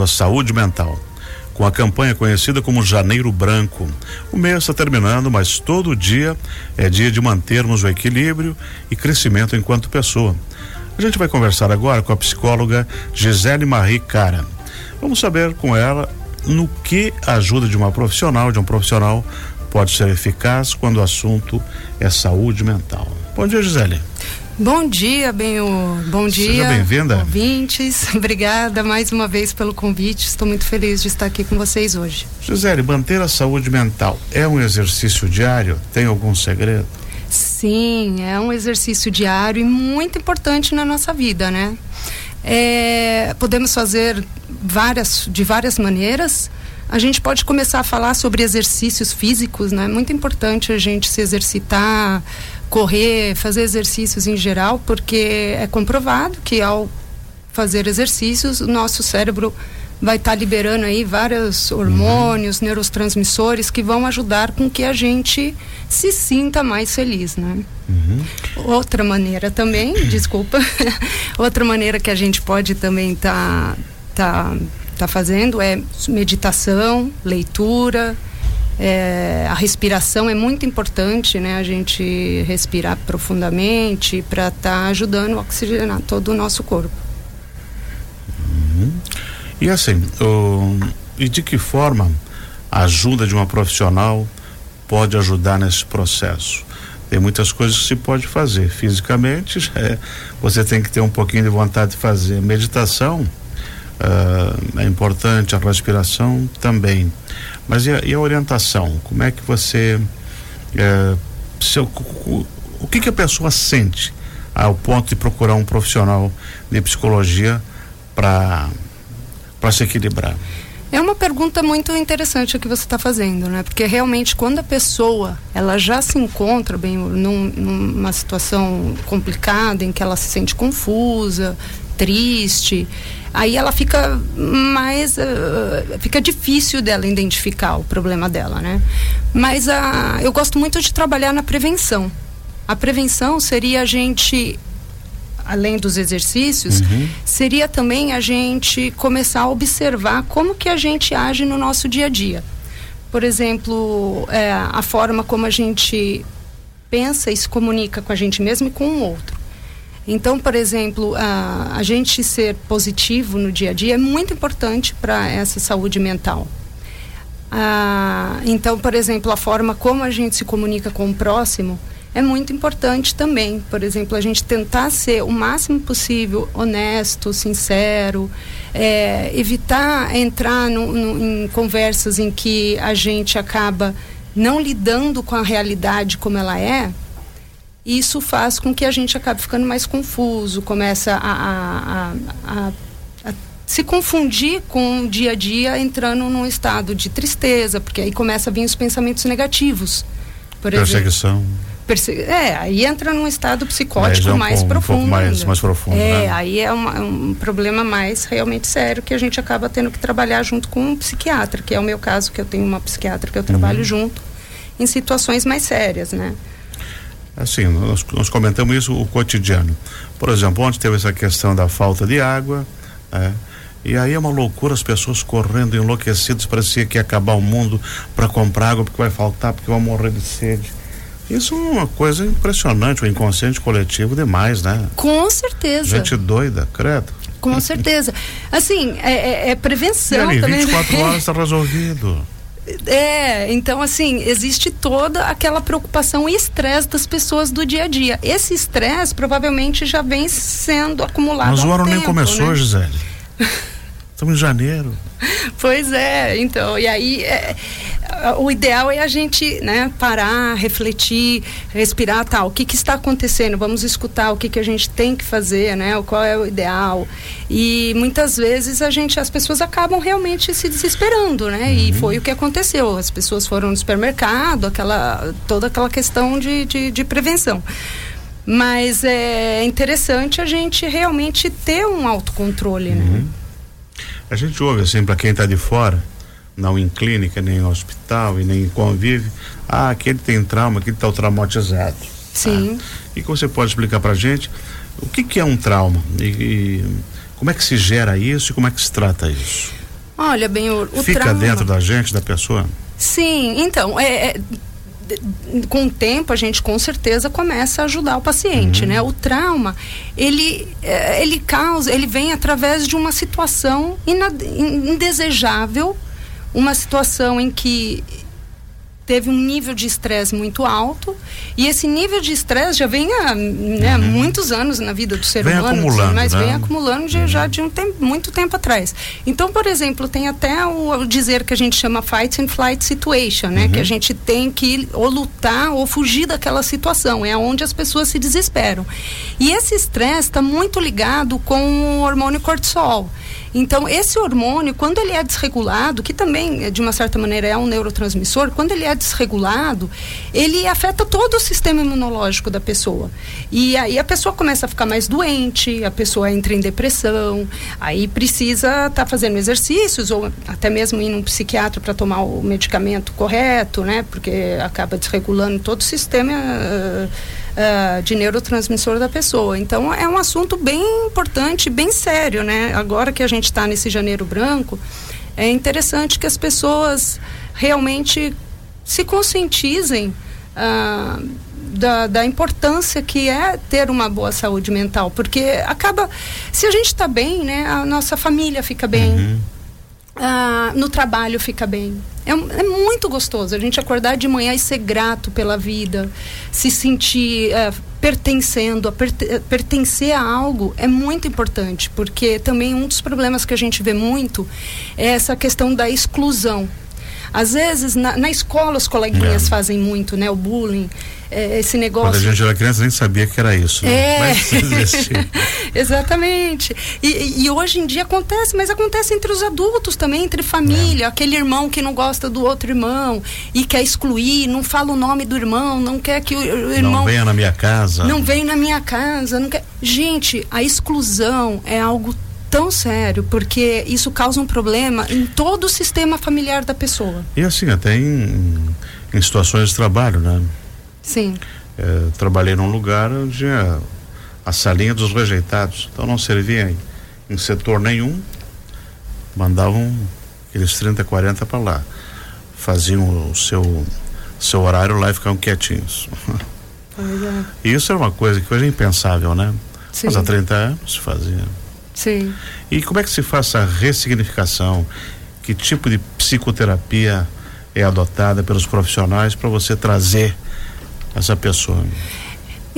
da saúde mental. Com a campanha conhecida como Janeiro Branco. O mês está terminando, mas todo dia é dia de mantermos o equilíbrio e crescimento enquanto pessoa. A gente vai conversar agora com a psicóloga Gisele Marie Cara. Vamos saber com ela no que a ajuda de uma profissional, de um profissional, pode ser eficaz quando o assunto é saúde mental. Bom dia, Gisele. Bom dia, bem bom dia. Seja bem-vinda. Ouvintes, obrigada mais uma vez pelo convite. Estou muito feliz de estar aqui com vocês hoje. Gisele, manter a saúde mental é um exercício diário? Tem algum segredo? Sim, é um exercício diário e muito importante na nossa vida, né? É, podemos fazer várias, de várias maneiras. A gente pode começar a falar sobre exercícios físicos, né? É muito importante a gente se exercitar, correr, fazer exercícios em geral, porque é comprovado que ao fazer exercícios, o nosso cérebro vai estar tá liberando aí vários hormônios, uhum. neurotransmissores que vão ajudar com que a gente se sinta mais feliz, né? Uhum. Outra maneira também, desculpa, outra maneira que a gente pode também estar tá, tá, tá fazendo é meditação, leitura, é, a respiração é muito importante, né? A gente respirar profundamente para estar tá ajudando a oxigenar todo o nosso corpo. Uhum. E assim, e de que forma a ajuda de uma profissional pode ajudar nesse processo? Tem muitas coisas que se pode fazer. Fisicamente, é, você tem que ter um pouquinho de vontade de fazer. Meditação uh, é importante, a respiração também. Mas e a, e a orientação? Como é que você. Uh, seu, o, o que, que a pessoa sente ao ponto de procurar um profissional de psicologia para para se equilibrar? É uma pergunta muito interessante o que você está fazendo, né? Porque realmente quando a pessoa ela já se encontra bem num, numa situação complicada em que ela se sente confusa, triste, aí ela fica mais uh, fica difícil dela identificar o problema dela, né? Mas a, eu gosto muito de trabalhar na prevenção. A prevenção seria a gente além dos exercícios, uhum. seria também a gente começar a observar como que a gente age no nosso dia a dia. Por exemplo, é, a forma como a gente pensa e se comunica com a gente mesmo e com o outro. Então, por exemplo, a, a gente ser positivo no dia a dia é muito importante para essa saúde mental. Então, por exemplo, a forma como a gente se comunica com o próximo é muito importante também. Por exemplo, a gente tentar ser o máximo possível honesto, sincero, é, evitar entrar no, no, em conversas em que a gente acaba não lidando com a realidade como ela é. Isso faz com que a gente acabe ficando mais confuso, começa a, a, a, a se confundir com o dia a dia, entrando num estado de tristeza, porque aí começa a vir os pensamentos negativos. Por Perseguição. Exemplo, é, aí entra num estado psicótico é um mais profundo. Um mais, mais profundo. É, né? aí é uma, um problema mais realmente sério que a gente acaba tendo que trabalhar junto com um psiquiatra, que é o meu caso, que eu tenho uma psiquiatra que eu trabalho uhum. junto, em situações mais sérias, né? Assim, nós, nós, comentamos isso o cotidiano. Por exemplo, ontem teve essa questão da falta de água, é, e aí é uma loucura as pessoas correndo enlouquecidas, parecia que ia acabar o mundo para comprar água porque vai faltar, porque vão morrer de sede. Isso é uma coisa impressionante, o inconsciente coletivo demais, né? Com certeza. Gente doida, credo. Com certeza. Assim, é, é, é prevenção e ali, também. 24 né? horas está resolvido. É, então assim, existe toda aquela preocupação e estresse das pessoas do dia a dia. Esse estresse provavelmente já vem sendo acumulado. Mas o ano nem começou, né? Gisele. Estamos em janeiro. Pois é, então, e aí é, o ideal é a gente né, parar, refletir, respirar, tal. O que, que está acontecendo? Vamos escutar o que, que a gente tem que fazer, né? Qual é o ideal? E muitas vezes a gente, as pessoas acabam realmente se desesperando, né? Uhum. E foi o que aconteceu. As pessoas foram no supermercado, aquela, toda aquela questão de, de, de prevenção. Mas é interessante a gente realmente ter um autocontrole, né? uhum. né? A gente ouve assim, para quem está de fora, não em clínica, nem em hospital e nem em convive, ah, aquele tem trauma, aquele está traumatizado. Sim. Ah, e que você pode explicar para gente o que, que é um trauma e, e, como é que se gera isso e como é que se trata isso? Olha, bem, o, o Fica trauma... dentro da gente, da pessoa? Sim, então, é, é com o tempo a gente com certeza começa a ajudar o paciente, uhum. né? O trauma, ele, é, ele causa, ele vem através de uma situação indesejável, uma situação em que teve um nível de estresse muito alto e esse nível de estresse já vem há né, uhum. muitos anos na vida do ser vem humano, acumulando, mas né? vem acumulando de, uhum. já de um tempo, muito tempo atrás. Então, por exemplo, tem até o, o dizer que a gente chama fight and flight situation, né? Uhum. Que a gente tem que ou lutar ou fugir daquela situação. É onde as pessoas se desesperam. E esse estresse está muito ligado com o hormônio cortisol. Então, esse hormônio, quando ele é desregulado, que também, de uma certa maneira, é um neurotransmissor, quando ele é desregulado, ele afeta todo o sistema imunológico da pessoa. E aí a pessoa começa a ficar mais doente, a pessoa entra em depressão, aí precisa estar tá fazendo exercícios ou até mesmo ir num psiquiatra para tomar o medicamento correto, né? Porque acaba desregulando todo o sistema. Uh, uh, de neurotransmissor da pessoa. Então é um assunto bem importante, bem sério, né? Agora que a gente está nesse janeiro branco, é interessante que as pessoas realmente se conscientizem uh, da, da, importância que é ter uma boa saúde mental, porque acaba, se a gente está bem, né, a nossa família fica bem. Uhum ah, no trabalho fica bem. É, é, muito gostoso a gente acordar de manhã e ser grato pela vida, se sentir é, pertencendo, a perte pertencer a algo é muito importante, porque também um dos problemas que a gente vê muito é essa questão da exclusão. Às vezes, na, na escola, os coleguinhas é. fazem muito, né? O bullying, é, esse negócio. Quando a gente era criança, nem sabia que era isso. Né? É. Mas Exatamente. E, e, hoje em dia acontece, mas acontece entre os adultos também, entre família. É. Aquele irmão que não gosta do outro irmão e quer excluir, não fala o nome do irmão, não quer que o, o irmão. Não venha na minha casa. Não vem na minha casa. Não quer... Gente, a exclusão é algo tão sério, porque isso causa um problema em todo o sistema familiar da pessoa. E assim, até em, em situações de trabalho, né? Sim. É, trabalhei num lugar onde a, a salinha dos rejeitados, então não servia em, em setor nenhum, mandavam aqueles 30, 40 para lá. Faziam o seu, seu horário lá e ficavam quietinhos. É. E isso era uma coisa que hoje é impensável, né? Sim. Mas há 30 anos se fazia. Sim. E como é que se faz essa ressignificação? Que tipo de psicoterapia é adotada pelos profissionais para você trazer essa pessoa?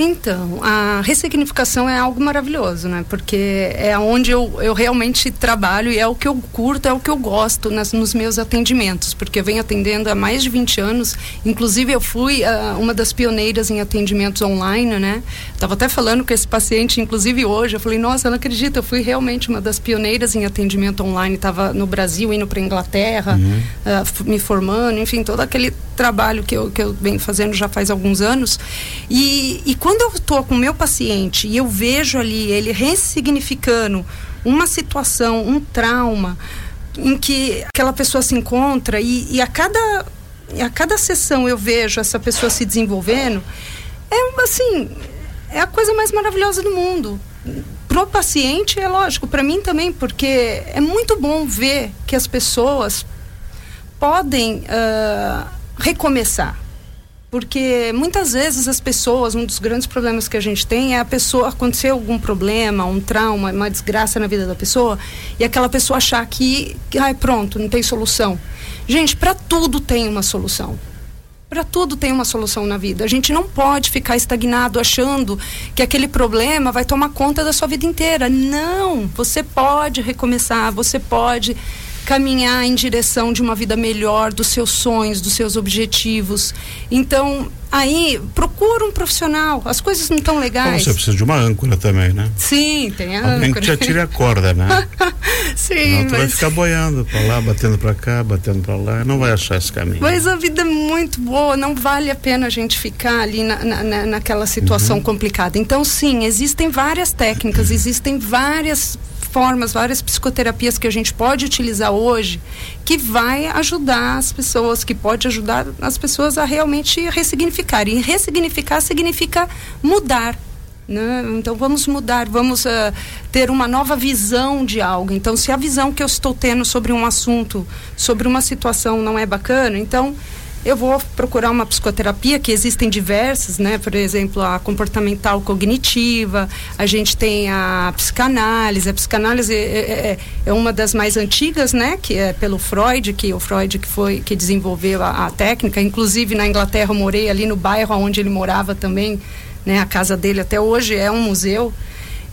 Então, a ressignificação é algo maravilhoso, né? Porque é onde eu, eu realmente trabalho e é o que eu curto, é o que eu gosto nas, nos meus atendimentos, porque eu venho atendendo há mais de 20 anos. Inclusive, eu fui uh, uma das pioneiras em atendimentos online, né? Estava até falando com esse paciente, inclusive hoje, eu falei, nossa, eu não acredito, eu fui realmente uma das pioneiras em atendimento online. Estava no Brasil, indo para Inglaterra, uhum. uh, me formando, enfim, todo aquele trabalho que eu, que eu venho fazendo já faz alguns anos. E, e quando eu estou com o meu paciente e eu vejo ali ele ressignificando uma situação, um trauma em que aquela pessoa se encontra e, e a cada a cada sessão eu vejo essa pessoa se desenvolvendo, é assim, é a coisa mais maravilhosa do mundo. Pro paciente é lógico, para mim também, porque é muito bom ver que as pessoas podem uh, recomeçar porque muitas vezes as pessoas, um dos grandes problemas que a gente tem é a pessoa acontecer algum problema, um trauma, uma desgraça na vida da pessoa e aquela pessoa achar que, ai, pronto, não tem solução. Gente, para tudo tem uma solução. Para tudo tem uma solução na vida. A gente não pode ficar estagnado achando que aquele problema vai tomar conta da sua vida inteira. Não, você pode recomeçar, você pode caminhar em direção de uma vida melhor, dos seus sonhos, dos seus objetivos. Então, aí, procura um profissional. As coisas não estão legais. você precisa de uma âncora também, né? Sim, tem a Alguém âncora. que te atire a corda, né? Sim, não, tu mas... vai ficar boiando para lá, batendo para cá, batendo para lá, não vai achar esse caminho. Mas a vida é muito boa, não vale a pena a gente ficar ali na, na, naquela situação uhum. complicada. Então, sim, existem várias técnicas, existem várias formas, várias psicoterapias que a gente pode utilizar hoje que vai ajudar as pessoas, que pode ajudar as pessoas a realmente ressignificar. E ressignificar significa mudar. Né? Então vamos mudar, vamos uh, ter uma nova visão de algo. Então, se a visão que eu estou tendo sobre um assunto, sobre uma situação não é bacana, então eu vou procurar uma psicoterapia, que existem diversas, né? Por exemplo, a comportamental cognitiva, a gente tem a psicanálise. A psicanálise é, é, é, é uma das mais antigas, né? Que é pelo Freud, que o Freud que foi que desenvolveu a, a técnica. Inclusive na Inglaterra eu morei ali no bairro onde ele morava também, né? A casa dele até hoje é um museu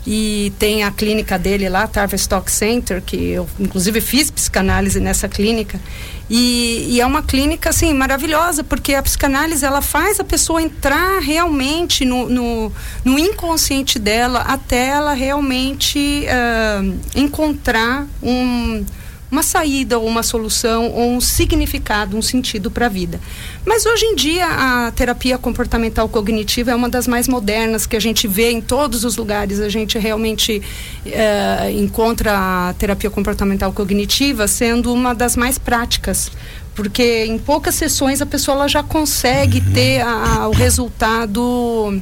e tem a clínica dele lá, Tavistock Center, que eu inclusive fiz psicanálise nessa clínica. E, e, é uma clínica assim maravilhosa, porque a psicanálise ela faz a pessoa entrar realmente no, no, no inconsciente dela até ela realmente uh, encontrar um uma saída ou uma solução ou um significado, um sentido para a vida. Mas hoje em dia a terapia comportamental cognitiva é uma das mais modernas que a gente vê em todos os lugares. A gente realmente eh, encontra a terapia comportamental cognitiva sendo uma das mais práticas, porque em poucas sessões a pessoa já consegue uhum. ter a, a, o resultado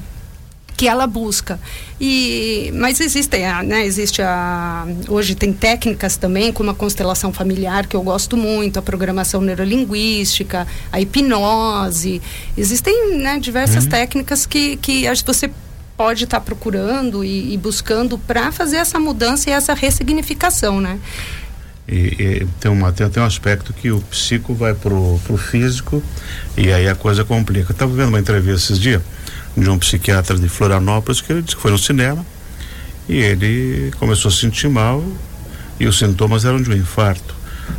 que ela busca. E, mas existem, né, existe a, hoje tem técnicas também, como a constelação familiar, que eu gosto muito, a programação neurolinguística, a hipnose. Existem né, diversas uhum. técnicas que, que você pode estar tá procurando e, e buscando para fazer essa mudança e essa ressignificação, né? E, e, tem, uma, tem, tem um aspecto que o psico vai pro, pro físico e aí a coisa complica. Eu estava vendo uma entrevista esses dias de um psiquiatra de Florianópolis que ele disse que foi no cinema e ele começou a se sentir mal e os sintomas eram de um infarto.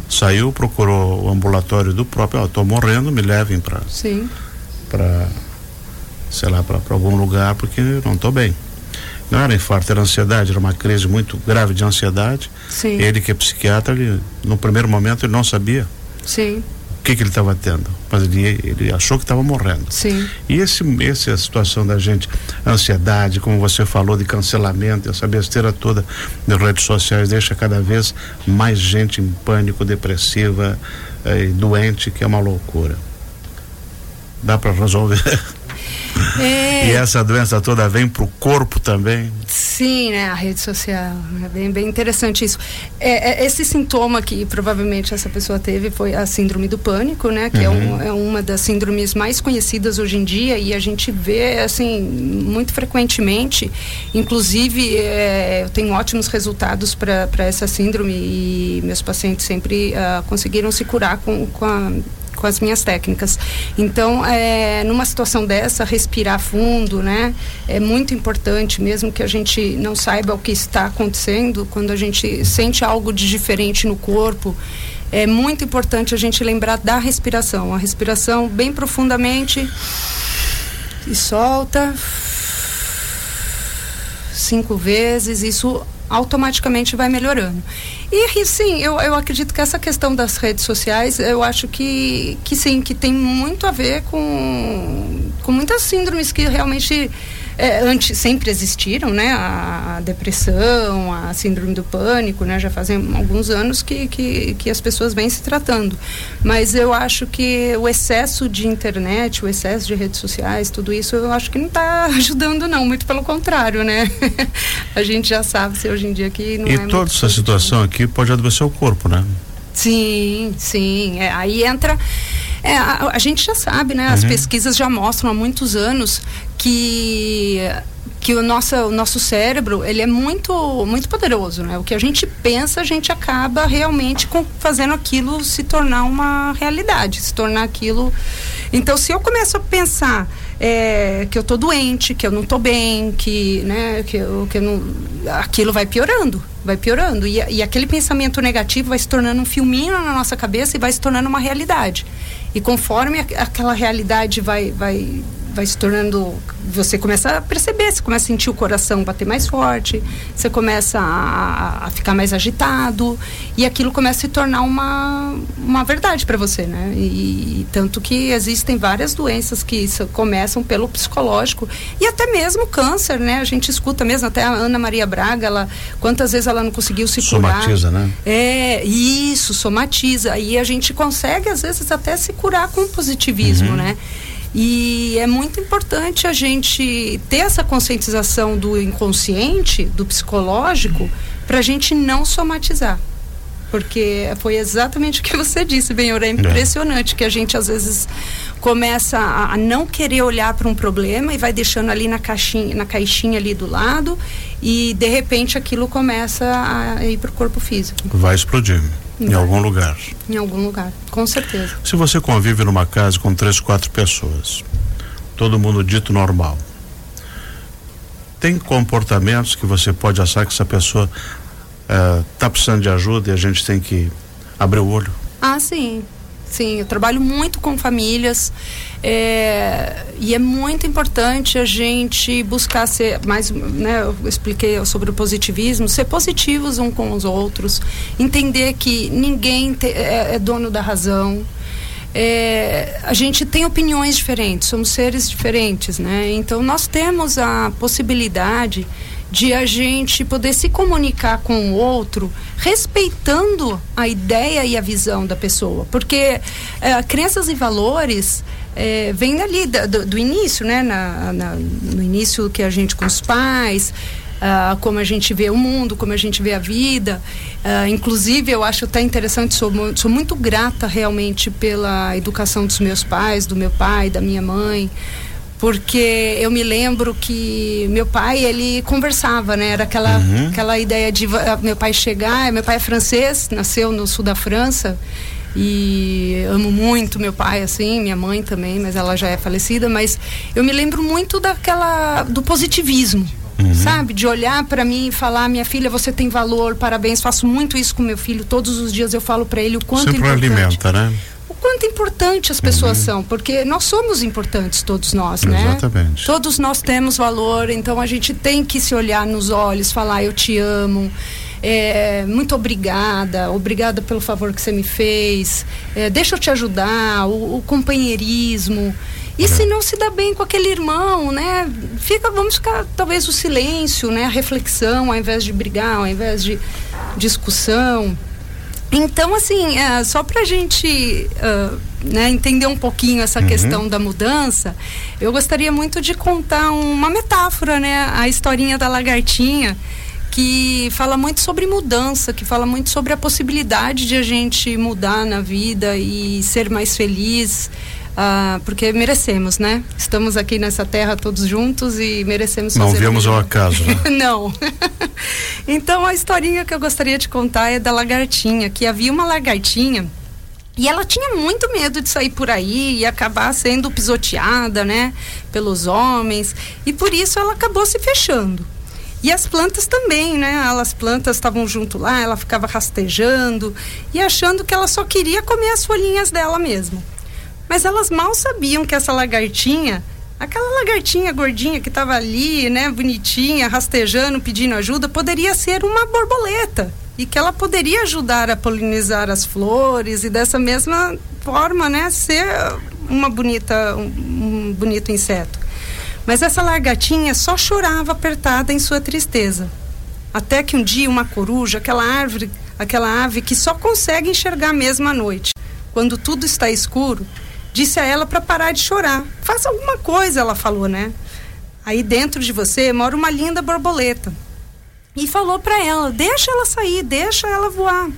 Saiu, procurou o ambulatório do próprio, ó, oh, tô morrendo, me levem para para sei lá, para algum lugar porque não estou bem. Não era infarto, era ansiedade, era uma crise muito grave de ansiedade. Sim. Ele que é psiquiatra, ele, no primeiro momento ele não sabia. Sim que, que ele estava tendo, mas ele, ele achou que estava morrendo. Sim. E esse, essa situação da gente, ansiedade, como você falou, de cancelamento, essa besteira toda das redes sociais deixa cada vez mais gente em pânico, depressiva, eh, doente, que é uma loucura. Dá para resolver? É. E essa doença toda vem para o corpo também? Sim, né? A rede social. É bem, bem interessante isso. É, é, esse sintoma que provavelmente essa pessoa teve foi a síndrome do pânico, né? Que uhum. é, um, é, uma das síndromes mais conhecidas hoje em dia e a gente vê, assim, muito frequentemente. Inclusive, é, eu tenho ótimos resultados para essa síndrome e meus pacientes sempre uh, conseguiram se curar com, com a com as minhas técnicas. Então, é, numa situação dessa, respirar fundo, né? É muito importante, mesmo que a gente não saiba o que está acontecendo, quando a gente sente algo de diferente no corpo, é muito importante a gente lembrar da respiração. A respiração bem profundamente e solta cinco vezes. Isso automaticamente vai melhorando. E sim, eu, eu acredito que essa questão das redes sociais, eu acho que, que sim, que tem muito a ver com, com muitas síndromes que realmente é, antes, sempre existiram, né? A, a, depressão, a síndrome do pânico, né? Já fazem alguns anos que, que, que as pessoas vêm se tratando. Mas eu acho que o excesso de internet, o excesso de redes sociais, tudo isso, eu acho que não está ajudando, não. Muito pelo contrário, né? a gente já sabe se hoje em dia que não e é E toda essa situação aqui pode adoecer o corpo, né? Sim, sim. É, aí entra. É, a, a, gente já sabe, né? As uhum. pesquisas já mostram há muitos anos que que o nosso, o nosso cérebro ele é muito muito poderoso né o que a gente pensa a gente acaba realmente com, fazendo aquilo se tornar uma realidade se tornar aquilo então se eu começo a pensar é, que eu tô doente que eu não tô bem que né que eu, que eu não aquilo vai piorando vai piorando e, e aquele pensamento negativo vai se tornando um filminho na nossa cabeça e vai se tornando uma realidade e conforme aquela realidade vai vai vai se tornando. Você começa a perceber, você começa a sentir o coração bater mais forte, você começa a, a ficar mais agitado, e aquilo começa a se tornar uma, uma verdade para você, né? E, e, tanto que existem várias doenças que começam pelo psicológico, e até mesmo câncer, né? A gente escuta mesmo, até a Ana Maria Braga, ela, quantas vezes ela não conseguiu se somatiza, curar. Somatiza, né? É, isso, somatiza. E a gente consegue, às vezes, até se curar com positivismo, uhum. né? E é muito importante a gente ter essa conscientização do inconsciente, do psicológico, para a gente não somatizar. Porque foi exatamente o que você disse, Benhor. É, impressionante é. que a gente às vezes começa a, a não querer olhar para um problema e vai deixando ali na caixinha, na caixinha ali do lado e de repente aquilo começa a ir para o corpo físico. Vai explodir. Em algum lugar. Em algum lugar, com certeza. Se você convive numa casa com três, quatro pessoas, todo mundo dito normal, tem comportamentos que você pode achar que essa pessoa está eh, precisando de ajuda e a gente tem que abrir o olho? Ah, sim. Sim, eu trabalho muito com famílias é, e é muito importante a gente buscar ser mais, né, eu expliquei sobre o positivismo, ser positivos um com os outros, entender que ninguém te, é, é dono da razão, é, a gente tem opiniões diferentes, somos seres diferentes, né? Então nós temos a possibilidade de a gente poder se comunicar com o outro respeitando a ideia e a visão da pessoa. Porque é, crenças e valores é, vem dali, do, do início, né? Na, na, no início que a gente com os pais. Uh, como a gente vê o mundo, como a gente vê a vida. Uh, inclusive, eu acho até interessante, sou, sou muito grata realmente pela educação dos meus pais, do meu pai, da minha mãe porque eu me lembro que meu pai ele conversava né era aquela uhum. aquela ideia de uh, meu pai chegar meu pai é francês nasceu no sul da França e amo muito meu pai assim minha mãe também mas ela já é falecida mas eu me lembro muito daquela do positivismo Uhum. sabe? De olhar para mim e falar, minha filha, você tem valor, parabéns. Faço muito isso com meu filho. Todos os dias eu falo para ele o quanto Sempre importante. alimenta, né? Quanto importante as pessoas uhum. são, porque nós somos importantes, todos nós, né? Exatamente. Todos nós temos valor, então a gente tem que se olhar nos olhos, falar eu te amo. É, muito obrigada, obrigada pelo favor que você me fez. É, deixa eu te ajudar, o, o companheirismo. E se não se dá bem com aquele irmão, né? Fica, vamos ficar, talvez o silêncio, né? A reflexão, ao invés de brigar, ao invés de discussão. Então, assim, é, só para a gente uh, né, entender um pouquinho essa uhum. questão da mudança, eu gostaria muito de contar uma metáfora, né? A historinha da lagartinha, que fala muito sobre mudança, que fala muito sobre a possibilidade de a gente mudar na vida e ser mais feliz. Ah, porque merecemos, né? Estamos aqui nessa terra todos juntos e merecemos Não viemos ao acaso, né? Não. então a historinha que eu gostaria de contar é da lagartinha, que havia uma lagartinha e ela tinha muito medo de sair por aí e acabar sendo pisoteada, né, pelos homens, e por isso ela acabou se fechando. E as plantas também, né? As plantas estavam junto lá, ela ficava rastejando e achando que ela só queria comer as folhinhas dela mesmo. Mas elas mal sabiam que essa lagartinha, aquela lagartinha gordinha que estava ali, né, bonitinha, rastejando, pedindo ajuda, poderia ser uma borboleta e que ela poderia ajudar a polinizar as flores e dessa mesma forma, né, ser uma bonita, um, um bonito inseto. Mas essa lagartinha só chorava apertada em sua tristeza. Até que um dia uma coruja, aquela árvore, aquela ave que só consegue enxergar mesmo à noite, quando tudo está escuro, disse a ela para parar de chorar. Faça alguma coisa, ela falou, né? Aí dentro de você mora uma linda borboleta. E falou para ela: deixa ela sair, deixa ela voar.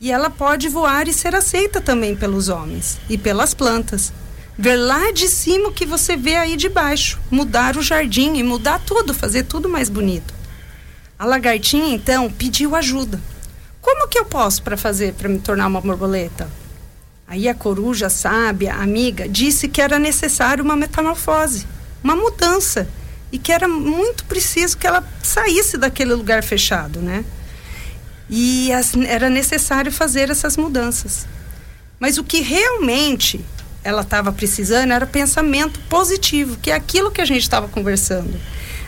E ela pode voar e ser aceita também pelos homens e pelas plantas. Ver lá de cima o que você vê aí de baixo, mudar o jardim e mudar tudo, fazer tudo mais bonito. A lagartinha então pediu ajuda. Como que eu posso para fazer para me tornar uma borboleta? Aí a coruja sábia, amiga, disse que era necessário uma metamorfose, uma mudança, e que era muito preciso que ela saísse daquele lugar fechado, né? E as, era necessário fazer essas mudanças. Mas o que realmente ela estava precisando era pensamento positivo, que é aquilo que a gente estava conversando.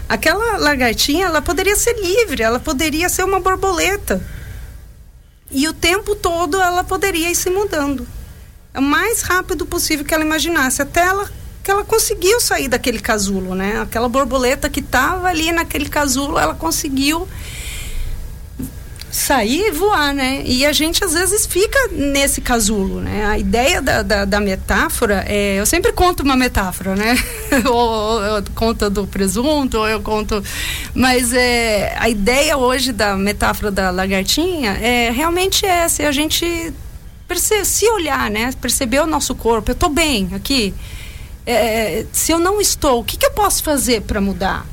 Aquela lagartinha, ela poderia ser livre, ela poderia ser uma borboleta. E o tempo todo ela poderia ir se mudando o mais rápido possível que ela imaginasse, até ela que ela conseguiu sair daquele casulo, né? Aquela borboleta que estava ali naquele casulo, ela conseguiu sair e voar, né? E a gente às vezes fica nesse casulo, né? A ideia da, da, da metáfora é. Eu sempre conto uma metáfora, né? ou, eu conto do presunto, ou eu conto. Mas é, a ideia hoje da metáfora da lagartinha é realmente essa: é a gente perce se olhar, né? Perceber o nosso corpo. Eu tô bem aqui. É, se eu não estou, o que, que eu posso fazer para mudar?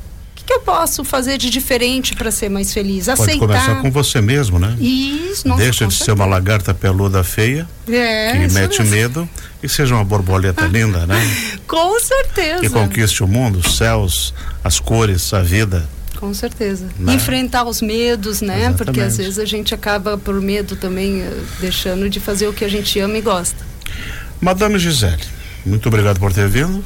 que eu posso fazer de diferente para ser mais feliz? Pode Aceitar. começar com você mesmo, né? Isso, nossa, Deixa de ser uma lagarta peluda feia, é, que mete mesmo. medo, e seja uma borboleta linda, né? Com certeza. Que conquiste o mundo, os céus, as cores, a vida. Com certeza. Né? Enfrentar os medos, né? Exatamente. Porque às vezes a gente acaba por medo também eh, deixando de fazer o que a gente ama e gosta. Madame Gisele, muito obrigado por ter vindo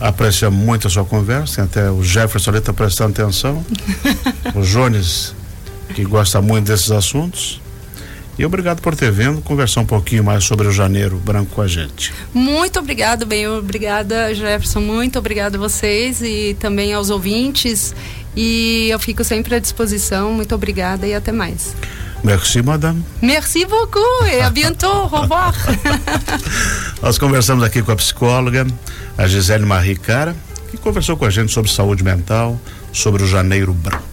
aprecia muito a sua conversa, tem até o Jefferson ali está prestando atenção, o Jones, que gosta muito desses assuntos. E obrigado por ter vindo conversar um pouquinho mais sobre o Janeiro Branco com a gente. Muito obrigado, bem, obrigada Jefferson, muito obrigado a vocês e também aos ouvintes. E eu fico sempre à disposição. Muito obrigada e até mais. Merci, madame. Merci beaucoup et à bientôt. Au revoir. Nós conversamos aqui com a psicóloga, a Gisele Marie Cara, que conversou com a gente sobre saúde mental, sobre o Janeiro Branco.